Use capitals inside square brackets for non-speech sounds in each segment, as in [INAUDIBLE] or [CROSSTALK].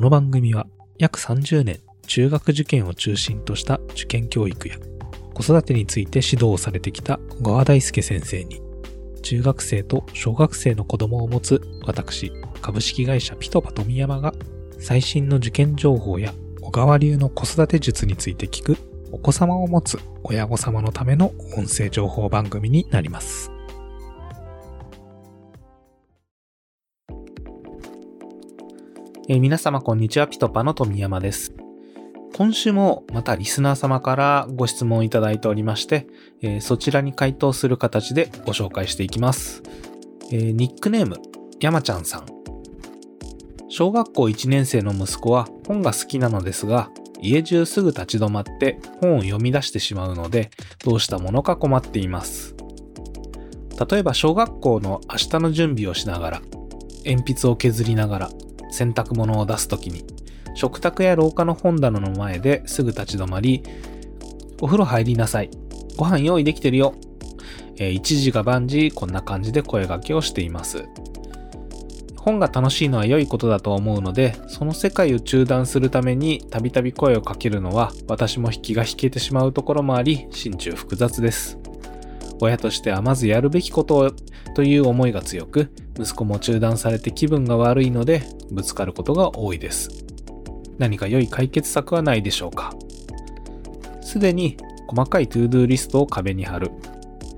この番組は約30年中学受験を中心とした受験教育や子育てについて指導をされてきた小川大輔先生に中学生と小学生の子供を持つ私株式会社ピトパ富山が最新の受験情報や小川流の子育て術について聞くお子様を持つ親御様のための音声情報番組になります。えー皆様こんにちは、ピトパの富山です。今週もまたリスナー様からご質問いただいておりまして、えーそちらに回答する形でご紹介していきます。えーニックネーム、山ちゃんさん。小学校1年生の息子は本が好きなのですが、家中すぐ立ち止まって本を読み出してしまうので、どうしたものか困っています。例えば小学校の明日の準備をしながら、鉛筆を削りながら、洗濯物を出すときに、食卓や廊下の本棚の前ですぐ立ち止まり、お風呂入りなさい。ご飯用意できてるよ。えー一時が万事こんな感じで声掛けをしています。本が楽しいのは良いことだと思うので、その世界を中断するためにたびたび声をかけるのは私も引きが引けてしまうところもあり、心中複雑です。親としてはまずやるべきことをという思いが強く、息子も中断されて気分が悪いので、ぶつかることが多いです。何か良い解決策はないでしょうか？すでに細かい to-do リストを壁に貼る、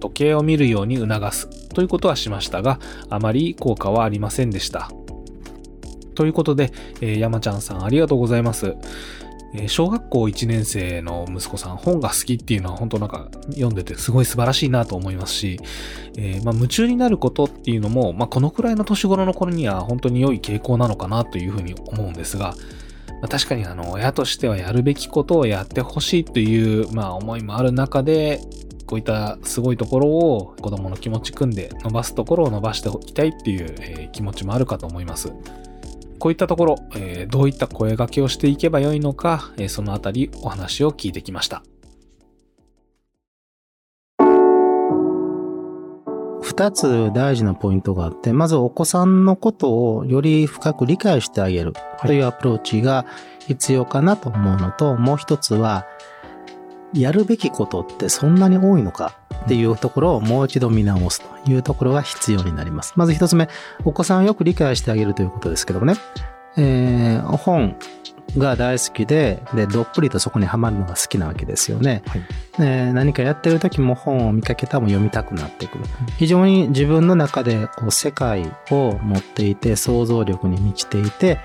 時計を見るように促すということはしましたが、あまり効果はありませんでした。ということで、えー山ちゃんさんありがとうございます。小学校1年生の息子さん、本が好きっていうのは本当なんか読んでてすごい素晴らしいなと思いますし、えーまあ、夢中になることっていうのも、まあ、このくらいの年頃の頃には本当に良い傾向なのかなというふうに思うんですが、まあ、確かにあの親としてはやるべきことをやってほしいという、まあ、思いもある中でこういったすごいところを子供の気持ち組んで伸ばすところを伸ばしておきたいっていう、気持ちもあるかと思います。こういったところ、えーどういった声掛けをしていけばよいのか、えーそのあたりお話を聞いてきました。二つ大事なポイントがあって、まずお子さんのことをより深く理解してあげるというアプローチが必要かなと思うのと、もう一つは、やるべきことってそんなに多いのかっていうところをもう一度見直すというところが必要になります。まず一つ目、お子さんをよく理解してあげるということですけどもね、えー本が大好きで、で、どっぷりとそこにはまるのが好きなわけですよね。はいえ何かやってる時も本を見かけたらも読みたくなってくる。非常に自分の中でこう世界を持っていて想像力に満ちていて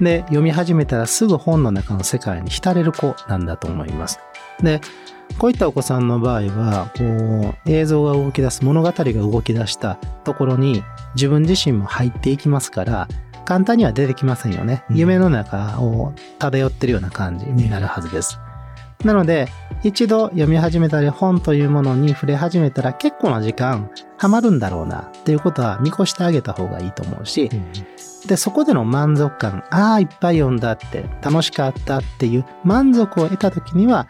で読み始めたらすぐ本の中の世界に浸れる子なんだと思います。でこういったお子さんの場合はこう映像が動き出す物語が動き出したところに自分自身も入っていきますから簡単には出てきませんよね。うん夢の中を漂ってるような感じになるはずです。なので、一度読み始めたり本というものに触れ始めたら結構な時間ハマるんだろうなっていうことは見越してあげた方がいいと思うし、で、そこでの満足感、ああ、いっぱい読んだって、楽しかったっていう満足を得た時には、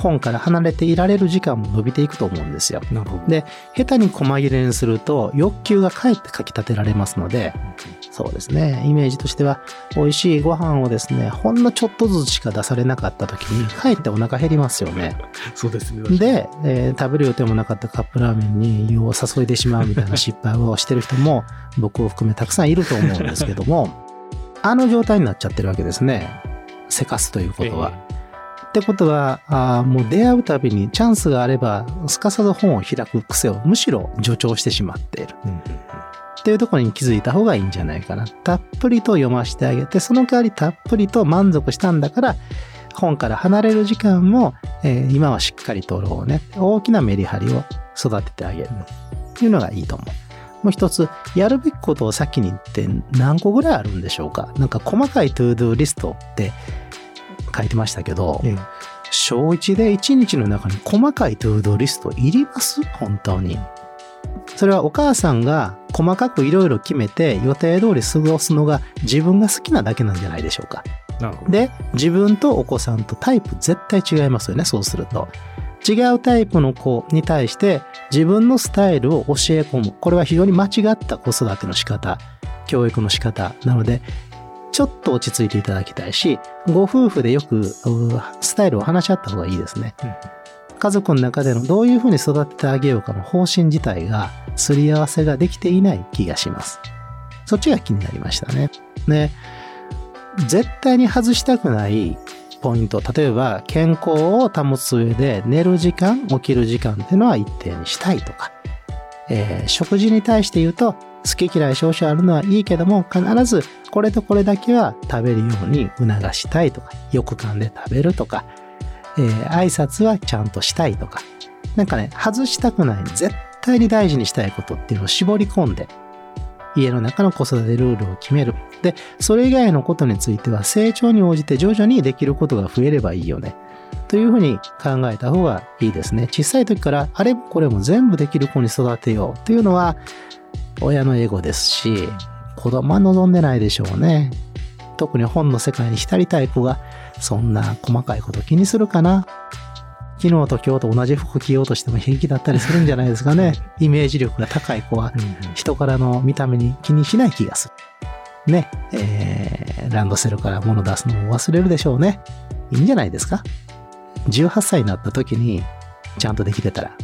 本から離れていられる時間も伸びていくと思うんですよ。で、下手に細切れにすると欲求がかえってかき立てられますので、そうですね、イメージとしては、美味しいご飯をですね、ほんのちょっとずつしか出されなかった時に、かえってお腹減りますよね。[LAUGHS] そうですね。で、えー食べる予定もなかったカップラーメンに湯を注いでしまうみたいな失敗をしてる人も [LAUGHS] 僕を含めたくさんいると思うんですけどもあの状態になっちゃってるわけですねせかすということは。ってことはあーもう出会うたびにチャンスがあればすかさず本を開く癖をむしろ助長してしまっているっていうところに気づいた方がいいんじゃないかな。たっぷりと読ませてあげて、その代わりたっぷりと満足したんだから、本から離れる時間も、えー今はしっかりとろうね。大きなメリハリを育ててあげるというのがいいと思う。もう一つ、やるべきことを先に言って何個ぐらいあるんでしょうかなんか細かい to-do リストって書いてましたけど、ええ小1で1日の中に細かい to-do リストいります？本当に。それはお母さんが細かくいろいろ決めて予定通り過ごすのが自分が好きなだけなんじゃないでしょうか。で、自分とお子さんとタイプ絶対違いますよね、そうすると。違うタイプの子に対して自分のスタイルを教え込む。これは非常に間違った子育ての仕方、教育の仕方なので、ちょっと落ち着いていただきたいし、ご夫婦でよくスタイルを話し合った方がいいですね。家族の中でのどういうふうに育ててあげようかの方針自体が、すり合わせができていない気がします。そっちが気になりましたね。で、絶対に外したくないポイント、例えば健康を保つ上で寝る時間、起きる時間っていうのは一定にしたいとか、えー、食事に対して言うと好き嫌い少々あるのはいいけども必ずこれとこれだけは食べるように促したいとかよく噛んで食べるとか、えー、挨拶はちゃんとしたいとかなんかね外したくない絶対に大事にしたいことっていうのを絞り込んで家の中の子育てルールを決める。で、それ以外のことについては成長に応じて徐々にできることが増えればいいよね。というふうに考えた方がいいですね。小さい時からあれもこれも全部できる子に育てようというのは親のエゴですし、子供は望んでないでしょうね。特に本の世界に浸りたい子がそんな細かいこと気にするかな。昨日と今日と同じ服着ようとしても平気だったりするんじゃないですかね。[LAUGHS] イメージ力が高い子は人からの見た目に気にしない気がする。ね、えー、ランドセルから物出すのも忘れるでしょうね。いいんじゃないですか ?18 歳になった時にちゃんとできてたら。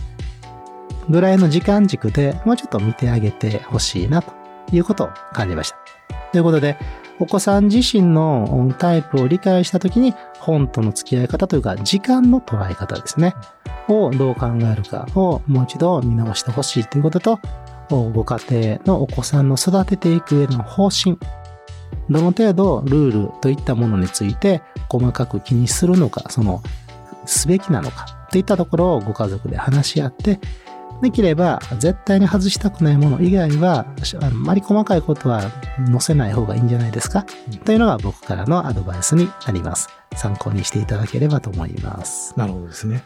ぐらいの時間軸でもうちょっと見てあげてほしいなということを感じました。ということで、お子さん自身のタイプを理解したときに、本との付き合い方というか、時間の捉え方ですね。をどう考えるかをもう一度見直してほしいということと、ご家庭のお子さんの育てていく上の方針。どの程度ルールといったものについて細かく気にするのか、その、すべきなのかといったところをご家族で話し合って、できれば絶対に外したくないもの以外はあまり細かいことは載せない方がいいんじゃないですか、うん、というのが僕からのアドバイスになります。参考にしていただければと思います。なるほどですね。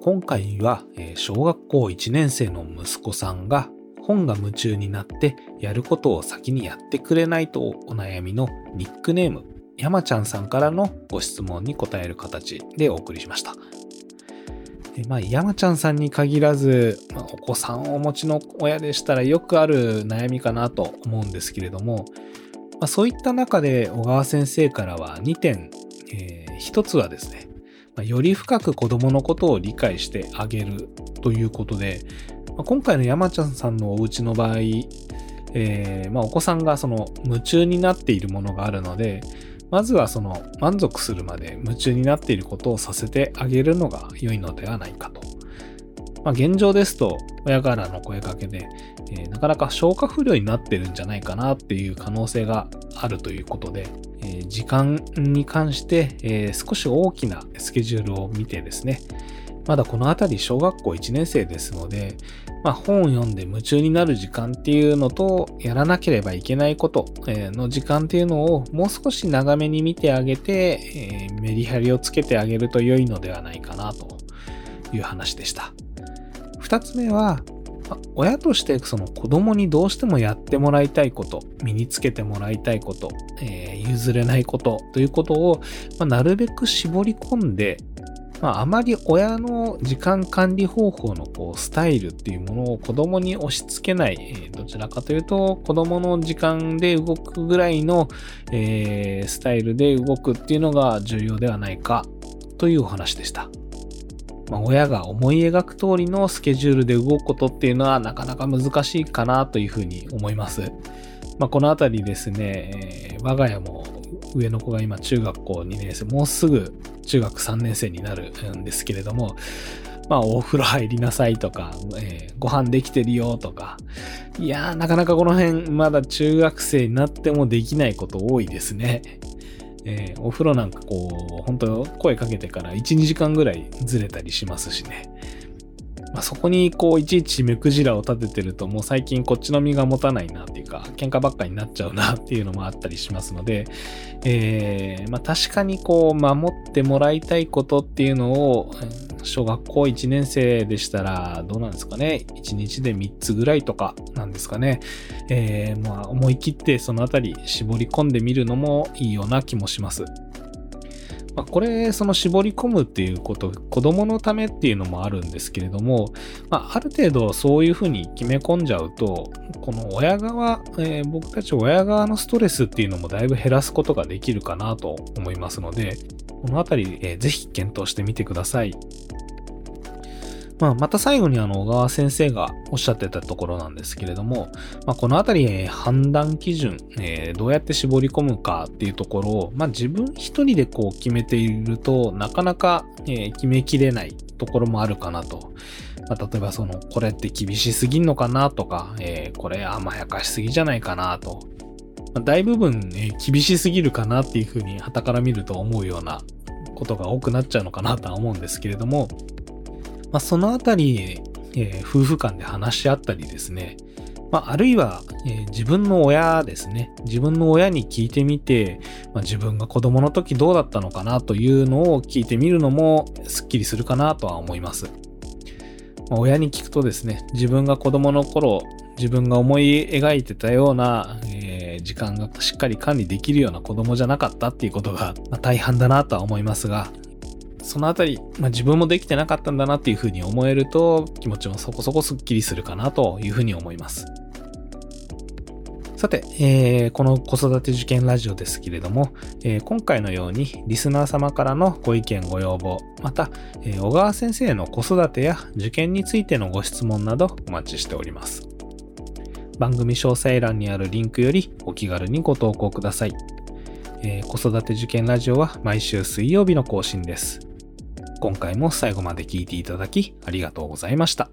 今回は小学校1年生の息子さんが本が夢中になってやることを先にやってくれないとお悩みのニックネーム山ちゃんさんからのご質問に答える形でお送りしました。まあ、山ちゃんさんに限らず、まあ、お子さんをお持ちの親でしたらよくある悩みかなと思うんですけれども、まあ、そういった中で小川先生からは2点、えー、1つはですね、まあ、より深く子供のことを理解してあげるということで、まあ、今回の山ちゃんさんのお家の場合、えーまあ、お子さんがその夢中になっているものがあるので、まずはその満足するまで夢中になっていることをさせてあげるのが良いのではないかと。まあ、現状ですと親からの声かけで、えー、なかなか消化不良になってるんじゃないかなっていう可能性があるということで、えー、時間に関して、えー、少し大きなスケジュールを見てですね、まだこの辺り小学校1年生ですので、まあ、本を読んで夢中になる時間っていうのと、やらなければいけないことの時間っていうのをもう少し長めに見てあげてえ、メリハリをつけてあげると良いのではないかなという話でした。二つ目は、親としてその子供にどうしてもやってもらいたいこと、身につけてもらいたいこと、えー、譲れないことということを、まあ、なるべく絞り込んでまあ、あまり親の時間管理方法のこうスタイルっていうものを子供に押し付けない、どちらかというと子供の時間で動くぐらいの、えー、スタイルで動くっていうのが重要ではないかというお話でした。まあ、親が思い描く通りのスケジュールで動くことっていうのはなかなか難しいかなというふうに思います。まあ、このあたりですね、えー、我が家も上の子が今中学校2年生、もうすぐ中学3年生になるんですけれども、まあ、お風呂入りなさいとか、えー、ご飯できてるよとか、いやー、なかなかこの辺、まだ中学生になってもできないこと多いですね。えー、お風呂なんかこう、本当声かけてから1、2時間ぐらいずれたりしますしね。まあ、そこにこういちいち目くじらを立ててるともう最近こっちの身が持たないなっていうか喧嘩ばっかになっちゃうなっていうのもあったりしますので、えー、まあ、確かにこう守ってもらいたいことっていうのを小学校1年生でしたらどうなんですかね？1日で3つぐらいとかなんですかね、えー、まあ思い切ってそのあたり絞り込んでみるのもいいような気もします。まあ、これ、その絞り込むっていうこと、子供のためっていうのもあるんですけれども、まあ、ある程度そういうふうに決め込んじゃうと、この親側、えー、僕たち親側のストレスっていうのもだいぶ減らすことができるかなと思いますので、このあたり、えー、ぜひ検討してみてください。まあ、また最後にあの、小川先生がおっしゃってたところなんですけれども、まあ、このあたり、えー、判断基準、えー、どうやって絞り込むかっていうところを、まあ、自分一人でこう決めているとなかなか、えー、決めきれないところもあるかなと。まあ、例えばその、これって厳しすぎんのかなとか、えこれ甘やかしすぎじゃないかなと。まあ、大部分、え厳しすぎるかなっていうふうに旗から見ると思うようなことが多くなっちゃうのかなとは思うんですけれども、まあ、そのあたり、えー、夫婦間で話し合ったりですね、まあ、あるいは、えー、自分の親ですね。自分の親に聞いてみて、まあ、自分が子供の時どうだったのかなというのを聞いてみるのもスッキリするかなとは思います。まあ、親に聞くとですね、自分が子供の頃、自分が思い描いてたような、えー、時間がしっかり管理できるような子供じゃなかったっていうことが、まあ、大半だなとは思いますが、そのあたり、まあ、自分もできてなかったんだなっていうふうに思えると気持ちもそこそこスッキリするかなというふうに思います。さて、えー、この子育て受験ラジオですけれども、えー、今回のようにリスナー様からのご意見ご要望、また、えー、小川先生の子育てや受験についてのご質問などお待ちしております。番組詳細欄にあるリンクよりお気軽にご投稿ください。えー、子育て受験ラジオは毎週水曜日の更新です。今回も最後まで聴いていただきありがとうございました。